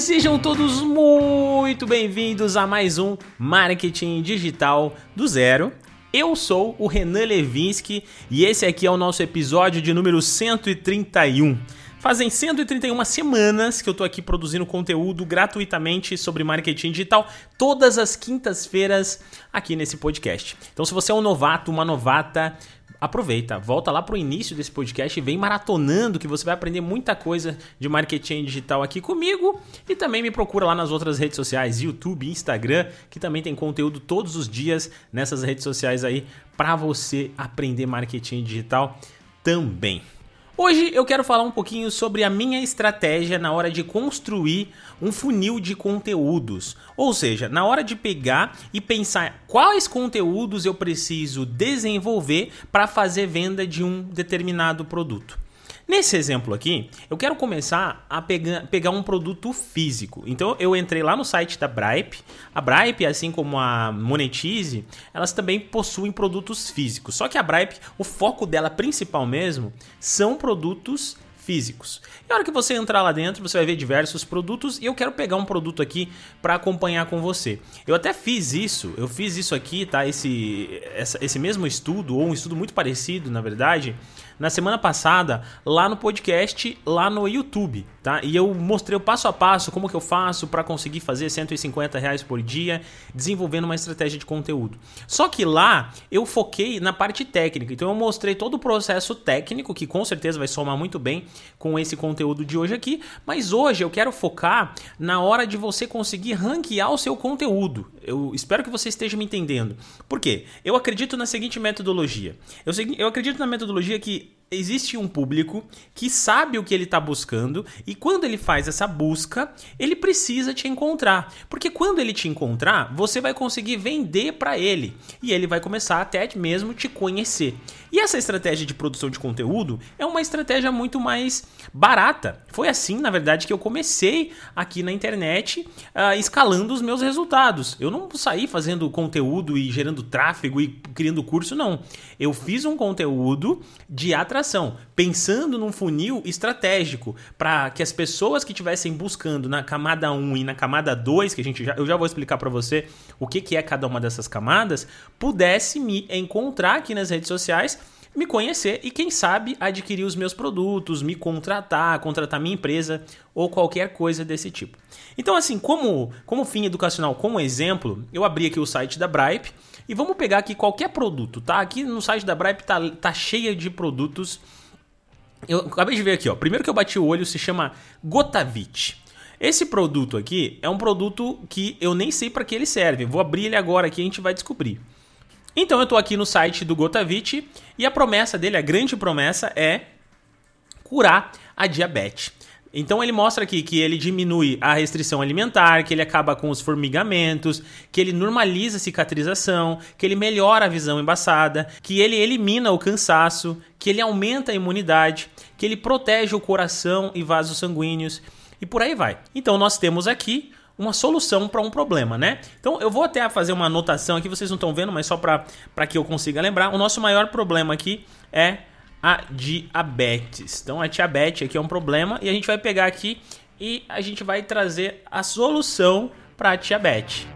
sejam todos muito bem-vindos a mais um Marketing Digital do Zero. Eu sou o Renan Levinsky e esse aqui é o nosso episódio de número 131. Fazem 131 semanas que eu tô aqui produzindo conteúdo gratuitamente sobre marketing digital todas as quintas-feiras aqui nesse podcast. Então, se você é um novato, uma novata, aproveita, volta lá pro início desse podcast e vem maratonando que você vai aprender muita coisa de marketing digital aqui comigo e também me procura lá nas outras redes sociais, YouTube, Instagram, que também tem conteúdo todos os dias nessas redes sociais aí para você aprender marketing digital também. Hoje eu quero falar um pouquinho sobre a minha estratégia na hora de construir um funil de conteúdos. Ou seja, na hora de pegar e pensar quais conteúdos eu preciso desenvolver para fazer venda de um determinado produto. Nesse exemplo aqui, eu quero começar a pegar, pegar um produto físico. Então eu entrei lá no site da Bripe. A Bripe, assim como a Monetize, elas também possuem produtos físicos. Só que a Bripe, o foco dela principal mesmo, são produtos físicos. E a hora que você entrar lá dentro, você vai ver diversos produtos e eu quero pegar um produto aqui para acompanhar com você. Eu até fiz isso, eu fiz isso aqui, tá? Esse, essa, esse mesmo estudo, ou um estudo muito parecido, na verdade, na semana passada lá no podcast, lá no YouTube, tá? E eu mostrei o passo a passo como que eu faço para conseguir fazer 150 reais por dia, desenvolvendo uma estratégia de conteúdo. Só que lá eu foquei na parte técnica, então eu mostrei todo o processo técnico que com certeza vai somar muito bem com esse conteúdo de hoje aqui, mas hoje eu quero focar na hora de você conseguir ranquear o seu conteúdo. Eu espero que você esteja me entendendo. Por quê? Eu acredito na seguinte metodologia. Eu, eu acredito na metodologia que existe um público que sabe o que ele está buscando e quando ele faz essa busca, ele precisa te encontrar. Porque quando ele te encontrar, você vai conseguir vender para ele e ele vai começar até mesmo te conhecer. E essa estratégia de produção de conteúdo é uma estratégia muito mais barata. Foi assim, na verdade, que eu comecei aqui na internet uh, escalando os meus resultados. Eu não saí fazendo conteúdo e gerando tráfego e criando curso, não. Eu fiz um conteúdo de atração, pensando num funil estratégico para que as pessoas que estivessem buscando na camada 1 e na camada 2, que a gente já, eu já vou explicar para você o que, que é cada uma dessas camadas, pudesse me encontrar aqui nas redes sociais me conhecer e, quem sabe, adquirir os meus produtos, me contratar, contratar minha empresa ou qualquer coisa desse tipo. Então, assim, como, como fim educacional, como exemplo, eu abri aqui o site da Bripe e vamos pegar aqui qualquer produto, tá? Aqui no site da Bripe tá, tá cheia de produtos. Eu acabei de ver aqui, ó. Primeiro que eu bati o olho se chama Gotavit. Esse produto aqui é um produto que eu nem sei para que ele serve. Vou abrir ele agora aqui e a gente vai descobrir. Então eu estou aqui no site do Gotavit e a promessa dele, a grande promessa é curar a diabetes. Então ele mostra aqui que ele diminui a restrição alimentar, que ele acaba com os formigamentos, que ele normaliza a cicatrização, que ele melhora a visão embaçada, que ele elimina o cansaço, que ele aumenta a imunidade, que ele protege o coração e vasos sanguíneos e por aí vai. Então nós temos aqui uma solução para um problema, né? Então eu vou até fazer uma anotação aqui, vocês não estão vendo, mas só para que eu consiga lembrar. O nosso maior problema aqui é a diabetes. Então a diabetes aqui é um problema e a gente vai pegar aqui e a gente vai trazer a solução para a diabetes.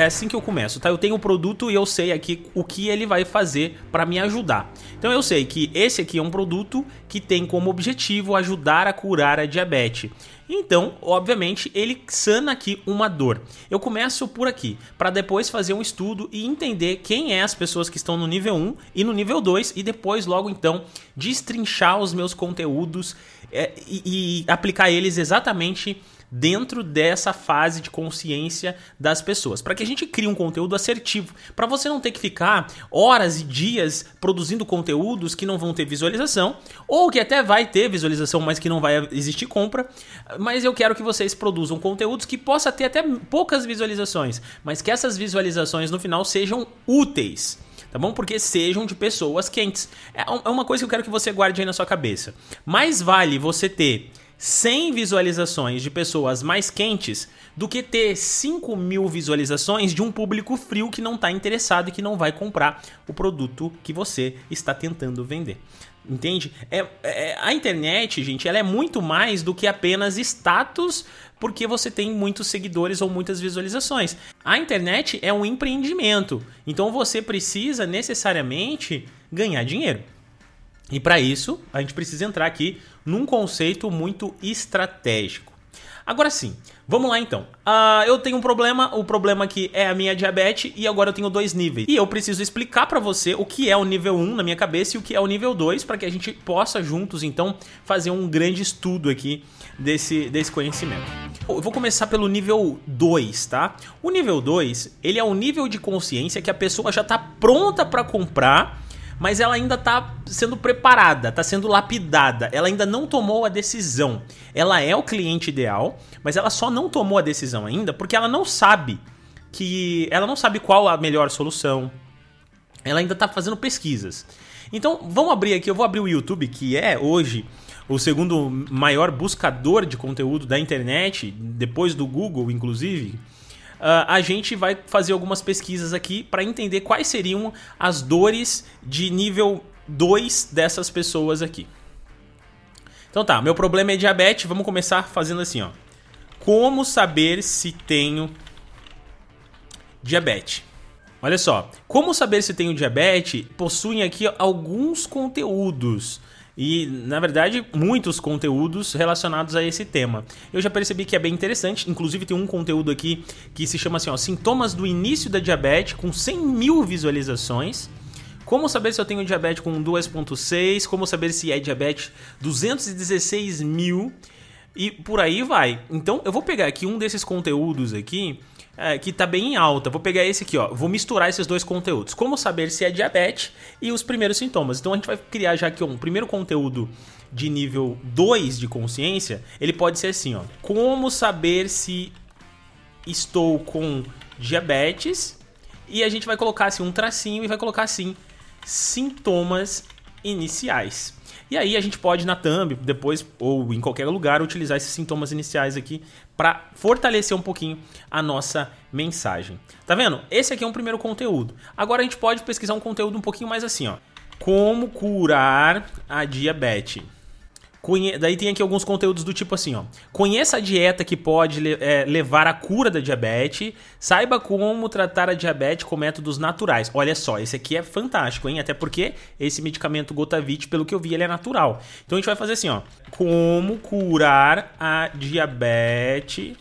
É assim que eu começo, tá? Eu tenho o produto e eu sei aqui o que ele vai fazer para me ajudar. Então eu sei que esse aqui é um produto que tem como objetivo ajudar a curar a diabetes. Então, obviamente, ele sana aqui uma dor. Eu começo por aqui, para depois fazer um estudo e entender quem é as pessoas que estão no nível 1 e no nível 2 e depois logo então destrinchar os meus conteúdos é, e, e aplicar eles exatamente dentro dessa fase de consciência das pessoas, para que a gente crie um conteúdo assertivo, para você não ter que ficar horas e dias produzindo conteúdos que não vão ter visualização, ou que até vai ter visualização, mas que não vai existir compra. Mas eu quero que vocês produzam conteúdos que possa ter até poucas visualizações, mas que essas visualizações no final sejam úteis tá bom? Porque sejam de pessoas quentes. É, é uma coisa que eu quero que você guarde aí na sua cabeça. Mais vale você ter 100 visualizações de pessoas mais quentes do que ter 5 mil visualizações de um público frio que não está interessado e que não vai comprar o produto que você está tentando vender. Entende? É, é, a internet, gente, ela é muito mais do que apenas status porque você tem muitos seguidores ou muitas visualizações. A internet é um empreendimento, então você precisa necessariamente ganhar dinheiro. E para isso, a gente precisa entrar aqui num conceito muito estratégico. Agora sim, vamos lá então. Uh, eu tenho um problema, o problema aqui é a minha diabetes e agora eu tenho dois níveis. E eu preciso explicar para você o que é o nível 1 na minha cabeça e o que é o nível 2 para que a gente possa juntos então fazer um grande estudo aqui desse, desse conhecimento. Eu vou começar pelo nível 2, tá? O nível 2, ele é o nível de consciência que a pessoa já está pronta para comprar mas ela ainda está sendo preparada, está sendo lapidada, ela ainda não tomou a decisão. Ela é o cliente ideal, mas ela só não tomou a decisão ainda porque ela não sabe que ela não sabe qual a melhor solução. Ela ainda está fazendo pesquisas. Então, vamos abrir aqui, eu vou abrir o YouTube, que é hoje o segundo maior buscador de conteúdo da internet, depois do Google, inclusive a gente vai fazer algumas pesquisas aqui para entender quais seriam as dores de nível 2 dessas pessoas aqui. Então tá, meu problema é diabetes, vamos começar fazendo assim, ó. Como saber se tenho diabetes? Olha só, como saber se tenho diabetes possuem aqui alguns conteúdos e, na verdade, muitos conteúdos relacionados a esse tema. Eu já percebi que é bem interessante, inclusive tem um conteúdo aqui que se chama assim, ó, Sintomas do início da diabetes, com 100 mil visualizações. Como saber se eu tenho diabetes com 2.6, como saber se é diabetes 216 mil e por aí vai. Então eu vou pegar aqui um desses conteúdos aqui é, que está bem em alta. Vou pegar esse aqui, ó. Vou misturar esses dois conteúdos. Como saber se é diabetes e os primeiros sintomas. Então a gente vai criar já aqui um primeiro conteúdo de nível 2 de consciência. Ele pode ser assim, ó. Como saber se estou com diabetes. E a gente vai colocar assim um tracinho e vai colocar assim sintomas iniciais. E aí a gente pode na thumb, depois ou em qualquer lugar, utilizar esses sintomas iniciais aqui para fortalecer um pouquinho a nossa mensagem. Tá vendo? Esse aqui é um primeiro conteúdo. Agora a gente pode pesquisar um conteúdo um pouquinho mais assim, ó. Como curar a diabetes. Conhe... Daí tem aqui alguns conteúdos do tipo assim, ó. Conheça a dieta que pode é, levar à cura da diabetes. Saiba como tratar a diabetes com métodos naturais. Olha só, esse aqui é fantástico, hein? Até porque esse medicamento Gotavit, pelo que eu vi, ele é natural. Então a gente vai fazer assim, ó. Como curar a diabetes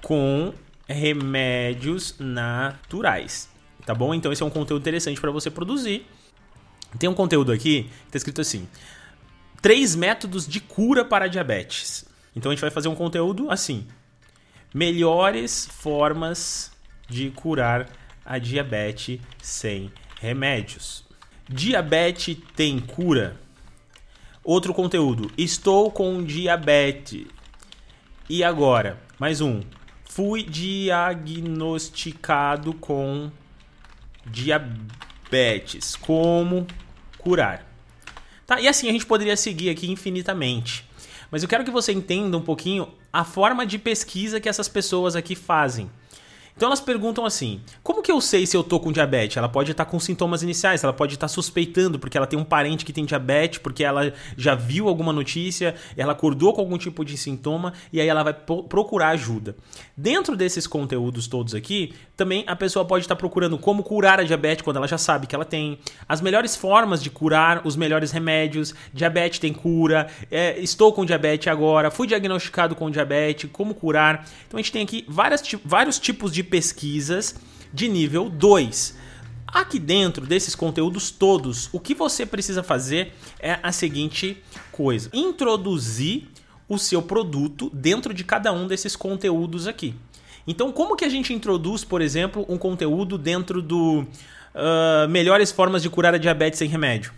com remédios naturais. Tá bom? Então esse é um conteúdo interessante para você produzir. Tem um conteúdo aqui que tá escrito assim: três métodos de cura para diabetes. Então a gente vai fazer um conteúdo assim: melhores formas de curar a diabetes sem remédios. Diabetes tem cura? Outro conteúdo: estou com diabetes. E agora, mais um. Fui diagnosticado com diabetes. Como curar? Tá? E assim a gente poderia seguir aqui infinitamente. Mas eu quero que você entenda um pouquinho a forma de pesquisa que essas pessoas aqui fazem. Então elas perguntam assim: como que eu sei se eu tô com diabetes? Ela pode estar com sintomas iniciais, ela pode estar suspeitando porque ela tem um parente que tem diabetes, porque ela já viu alguma notícia, ela acordou com algum tipo de sintoma e aí ela vai procurar ajuda. Dentro desses conteúdos todos aqui, também a pessoa pode estar procurando como curar a diabetes quando ela já sabe que ela tem, as melhores formas de curar, os melhores remédios, diabetes tem cura, é, estou com diabetes agora, fui diagnosticado com diabetes, como curar. Então a gente tem aqui várias, vários tipos de de pesquisas de nível 2. Aqui dentro desses conteúdos todos, o que você precisa fazer é a seguinte coisa: introduzir o seu produto dentro de cada um desses conteúdos aqui. Então, como que a gente introduz, por exemplo, um conteúdo dentro do uh, melhores formas de curar a diabetes sem remédio?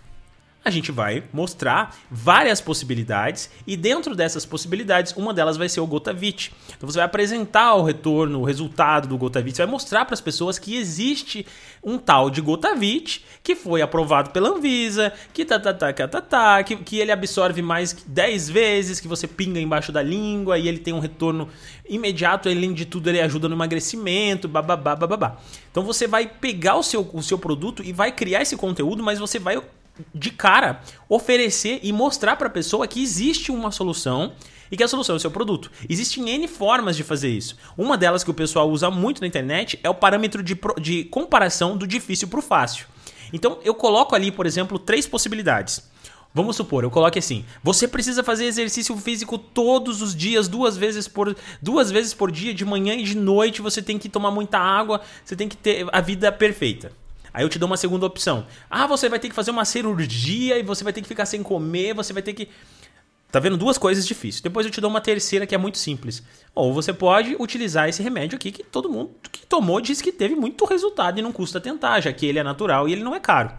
A gente vai mostrar várias possibilidades e dentro dessas possibilidades, uma delas vai ser o Gotavit. Então você vai apresentar o retorno, o resultado do Gotavit, você vai mostrar para as pessoas que existe um tal de Gotavit que foi aprovado pela Anvisa, que tá, tá, tá, tá, tá, tá que, que ele absorve mais 10 vezes, que você pinga embaixo da língua e ele tem um retorno imediato, além de tudo ele ajuda no emagrecimento, bababá, bababá. Então você vai pegar o seu, o seu produto e vai criar esse conteúdo, mas você vai de cara oferecer e mostrar para a pessoa que existe uma solução e que a solução é o seu produto. Existem N formas de fazer isso. Uma delas que o pessoal usa muito na internet é o parâmetro de, de comparação do difícil para o fácil. Então eu coloco ali, por exemplo, três possibilidades. Vamos supor, eu coloque assim: você precisa fazer exercício físico todos os dias, duas vezes por duas vezes por dia, de manhã e de noite. Você tem que tomar muita água, você tem que ter a vida perfeita. Aí eu te dou uma segunda opção. Ah, você vai ter que fazer uma cirurgia e você vai ter que ficar sem comer, você vai ter que Tá vendo? Duas coisas difíceis. Depois eu te dou uma terceira que é muito simples. Ou você pode utilizar esse remédio aqui que todo mundo que tomou diz que teve muito resultado e não custa tentar, já que ele é natural e ele não é caro.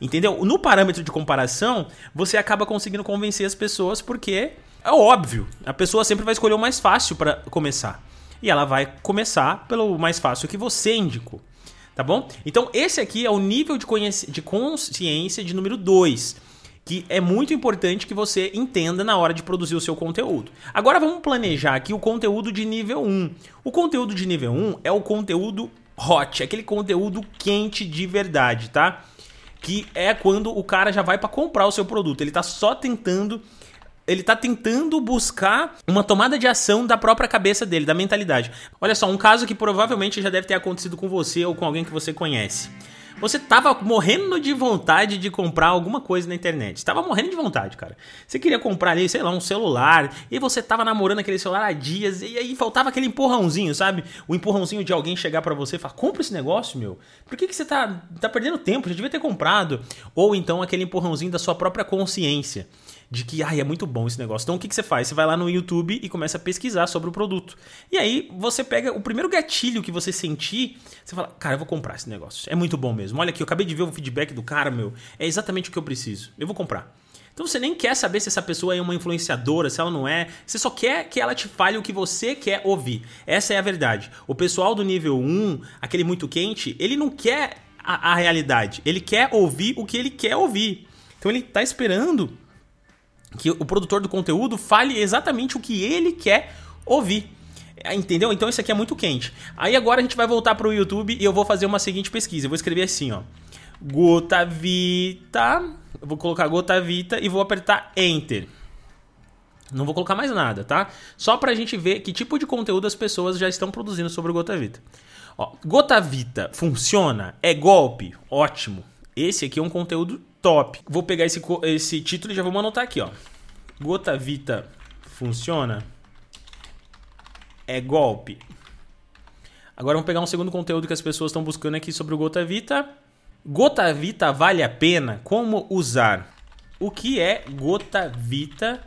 Entendeu? No parâmetro de comparação, você acaba conseguindo convencer as pessoas porque é óbvio, a pessoa sempre vai escolher o mais fácil para começar. E ela vai começar pelo mais fácil que você indicou. Tá bom? Então, esse aqui é o nível de, de consciência de número 2 que é muito importante que você entenda na hora de produzir o seu conteúdo. Agora vamos planejar aqui o conteúdo de nível 1. O conteúdo de nível 1 é o conteúdo hot, aquele conteúdo quente de verdade, tá? Que é quando o cara já vai para comprar o seu produto. Ele tá só tentando ele tá tentando buscar uma tomada de ação da própria cabeça dele, da mentalidade. Olha só, um caso que provavelmente já deve ter acontecido com você ou com alguém que você conhece. Você tava morrendo de vontade de comprar alguma coisa na internet. Tava morrendo de vontade, cara. Você queria comprar ali, sei lá, um celular, e você tava namorando aquele celular há dias, e aí faltava aquele empurrãozinho, sabe? O empurrãozinho de alguém chegar para você e falar: compra esse negócio, meu. Por que, que você tá, tá perdendo tempo? Já devia ter comprado. Ou então aquele empurrãozinho da sua própria consciência de que ai, é muito bom esse negócio. Então o que, que você faz? Você vai lá no YouTube e começa a pesquisar sobre o produto. E aí você pega o primeiro gatilho que você sentir, você fala, cara, eu vou comprar esse negócio. É muito bom mesmo. Olha aqui, eu acabei de ver o feedback do cara, meu. É exatamente o que eu preciso. Eu vou comprar. Então você nem quer saber se essa pessoa é uma influenciadora, se ela não é. Você só quer que ela te fale o que você quer ouvir. Essa é a verdade. O pessoal do nível 1, aquele muito quente, ele não quer a, a realidade. Ele quer ouvir o que ele quer ouvir. Então ele está esperando que o produtor do conteúdo fale exatamente o que ele quer ouvir. É, entendeu? Então isso aqui é muito quente. Aí agora a gente vai voltar para o YouTube e eu vou fazer uma seguinte pesquisa. Eu vou escrever assim, ó. Gota Vita. Eu vou colocar Gota Vita e vou apertar Enter. Não vou colocar mais nada, tá? Só pra gente ver que tipo de conteúdo as pessoas já estão produzindo sobre o Gota Vita. Ó, Gota Vita funciona? É golpe? Ótimo. Esse aqui é um conteúdo top. Vou pegar esse, esse título e já vou anotar aqui, ó. Gota Vita funciona? É golpe. Agora vamos pegar um segundo conteúdo que as pessoas estão buscando aqui sobre o Gota Vita. Gota Vita vale a pena? Como usar? O que é Gota Vita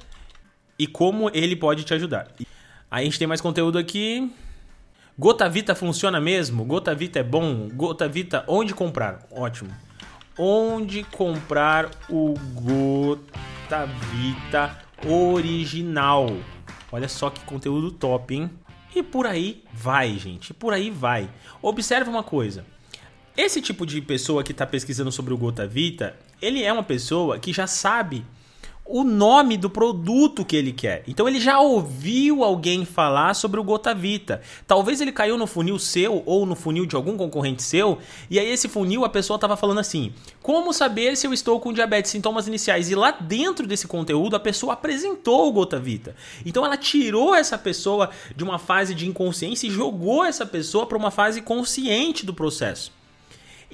e como ele pode te ajudar? Aí a gente tem mais conteúdo aqui. Gota Vita funciona mesmo? Gota Vita é bom? Gota Vita onde comprar? Ótimo onde comprar o Gota Vita original. Olha só que conteúdo top, hein? E por aí vai, gente. Por aí vai. Observe uma coisa. Esse tipo de pessoa que está pesquisando sobre o Gota Vita, ele é uma pessoa que já sabe o nome do produto que ele quer. Então ele já ouviu alguém falar sobre o Gota Vita. Talvez ele caiu no funil seu ou no funil de algum concorrente seu, e aí esse funil a pessoa estava falando assim: "Como saber se eu estou com diabetes sintomas iniciais?" E lá dentro desse conteúdo a pessoa apresentou o Gota Vita. Então ela tirou essa pessoa de uma fase de inconsciência e jogou essa pessoa para uma fase consciente do processo.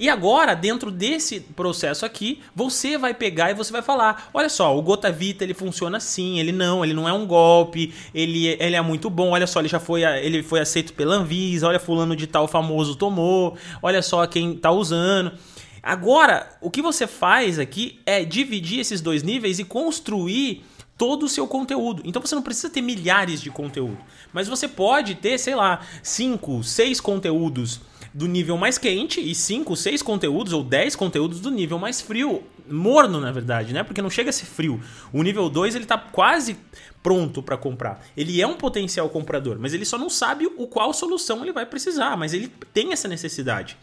E agora, dentro desse processo aqui, você vai pegar e você vai falar: olha só, o Gota Vita ele funciona assim, ele não, ele não é um golpe, ele, ele é muito bom, olha só, ele já foi, ele foi aceito pela Anvisa, olha, fulano de tal famoso tomou, olha só quem tá usando. Agora, o que você faz aqui é dividir esses dois níveis e construir todo o seu conteúdo. Então você não precisa ter milhares de conteúdo, mas você pode ter, sei lá, cinco, seis conteúdos do nível mais quente e 5, 6 conteúdos ou 10 conteúdos do nível mais frio, morno na verdade, né? Porque não chega a ser frio. O nível 2 ele tá quase pronto para comprar. Ele é um potencial comprador, mas ele só não sabe o qual solução ele vai precisar, mas ele tem essa necessidade.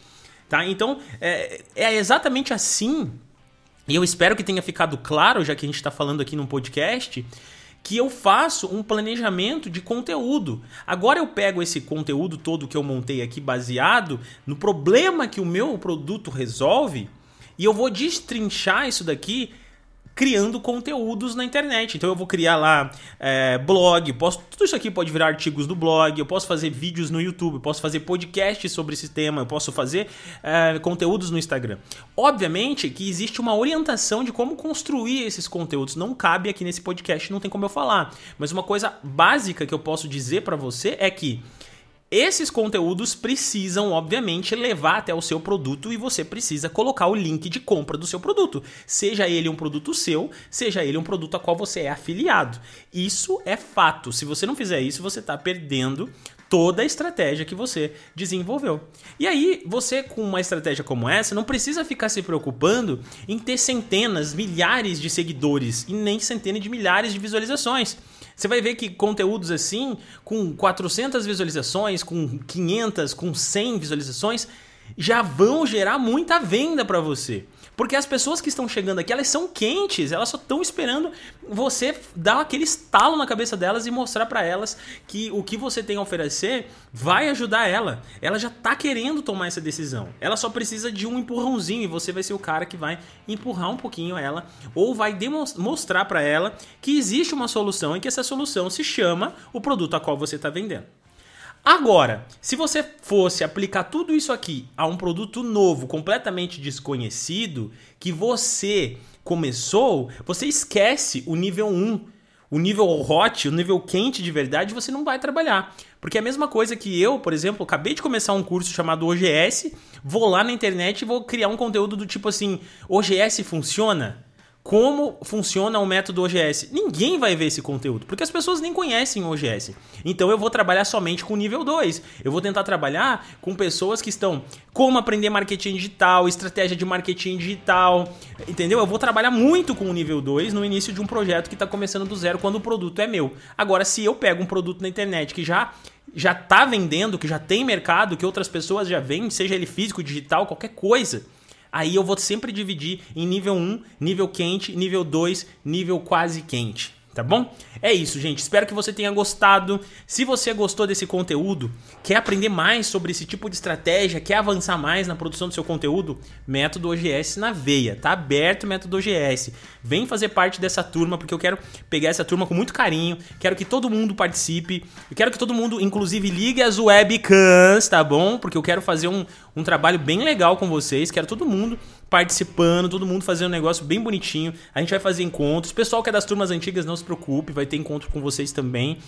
Tá? Então, é, é exatamente assim, e eu espero que tenha ficado claro, já que a gente está falando aqui num podcast, que eu faço um planejamento de conteúdo. Agora eu pego esse conteúdo todo que eu montei aqui baseado no problema que o meu produto resolve E eu vou destrinchar isso daqui criando conteúdos na internet. Então eu vou criar lá é, blog, posso, tudo isso aqui pode virar artigos do blog, eu posso fazer vídeos no YouTube, posso fazer podcasts sobre esse tema, eu posso fazer é, conteúdos no Instagram. Obviamente que existe uma orientação de como construir esses conteúdos. Não cabe aqui nesse podcast, não tem como eu falar. Mas uma coisa básica que eu posso dizer para você é que esses conteúdos precisam, obviamente, levar até o seu produto e você precisa colocar o link de compra do seu produto. Seja ele um produto seu, seja ele um produto a qual você é afiliado. Isso é fato. Se você não fizer isso, você está perdendo toda a estratégia que você desenvolveu. E aí, você com uma estratégia como essa, não precisa ficar se preocupando em ter centenas, milhares de seguidores e nem centenas de milhares de visualizações. Você vai ver que conteúdos assim, com 400 visualizações, com 500, com 100 visualizações, já vão gerar muita venda para você. Porque as pessoas que estão chegando aqui, elas são quentes, elas só estão esperando você dar aquele estalo na cabeça delas e mostrar para elas que o que você tem a oferecer vai ajudar ela. Ela já tá querendo tomar essa decisão. Ela só precisa de um empurrãozinho e você vai ser o cara que vai empurrar um pouquinho ela ou vai mostrar para ela que existe uma solução e que essa solução se chama o produto a qual você está vendendo. Agora, se você fosse aplicar tudo isso aqui a um produto novo, completamente desconhecido, que você começou, você esquece o nível 1. O nível hot, o nível quente de verdade, você não vai trabalhar. Porque é a mesma coisa que eu, por exemplo, acabei de começar um curso chamado OGS, vou lá na internet e vou criar um conteúdo do tipo assim: OGS funciona? Como funciona o método OGS. Ninguém vai ver esse conteúdo, porque as pessoas nem conhecem o OGS. Então eu vou trabalhar somente com nível 2. Eu vou tentar trabalhar com pessoas que estão como aprender marketing digital, estratégia de marketing digital, entendeu? Eu vou trabalhar muito com o nível 2 no início de um projeto que está começando do zero quando o produto é meu. Agora, se eu pego um produto na internet que já já está vendendo, que já tem mercado, que outras pessoas já vendem, seja ele físico, digital, qualquer coisa, Aí eu vou sempre dividir em nível 1, nível quente, nível 2, nível quase quente tá bom? É isso, gente. Espero que você tenha gostado. Se você gostou desse conteúdo, quer aprender mais sobre esse tipo de estratégia, quer avançar mais na produção do seu conteúdo, método OGS na veia. Tá aberto o método OGS. Vem fazer parte dessa turma, porque eu quero pegar essa turma com muito carinho. Quero que todo mundo participe. Eu quero que todo mundo, inclusive, ligue as webcams, tá bom? Porque eu quero fazer um, um trabalho bem legal com vocês. Quero todo mundo participando, todo mundo fazendo um negócio bem bonitinho. A gente vai fazer encontros. Pessoal que é das turmas antigas, não se preocupe, vai ter encontro com vocês também.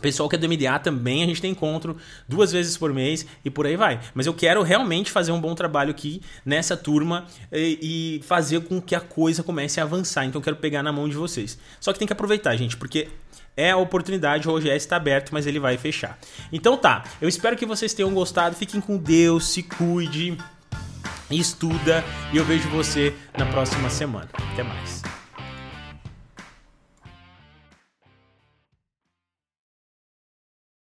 Pessoal que é do MDA também, a gente tem encontro duas vezes por mês e por aí vai. Mas eu quero realmente fazer um bom trabalho aqui nessa turma e, e fazer com que a coisa comece a avançar. Então eu quero pegar na mão de vocês. Só que tem que aproveitar, gente, porque é a oportunidade, o OGS está aberto, mas ele vai fechar. Então tá, eu espero que vocês tenham gostado. Fiquem com Deus, se cuide estuda e eu vejo você na próxima semana. Até mais.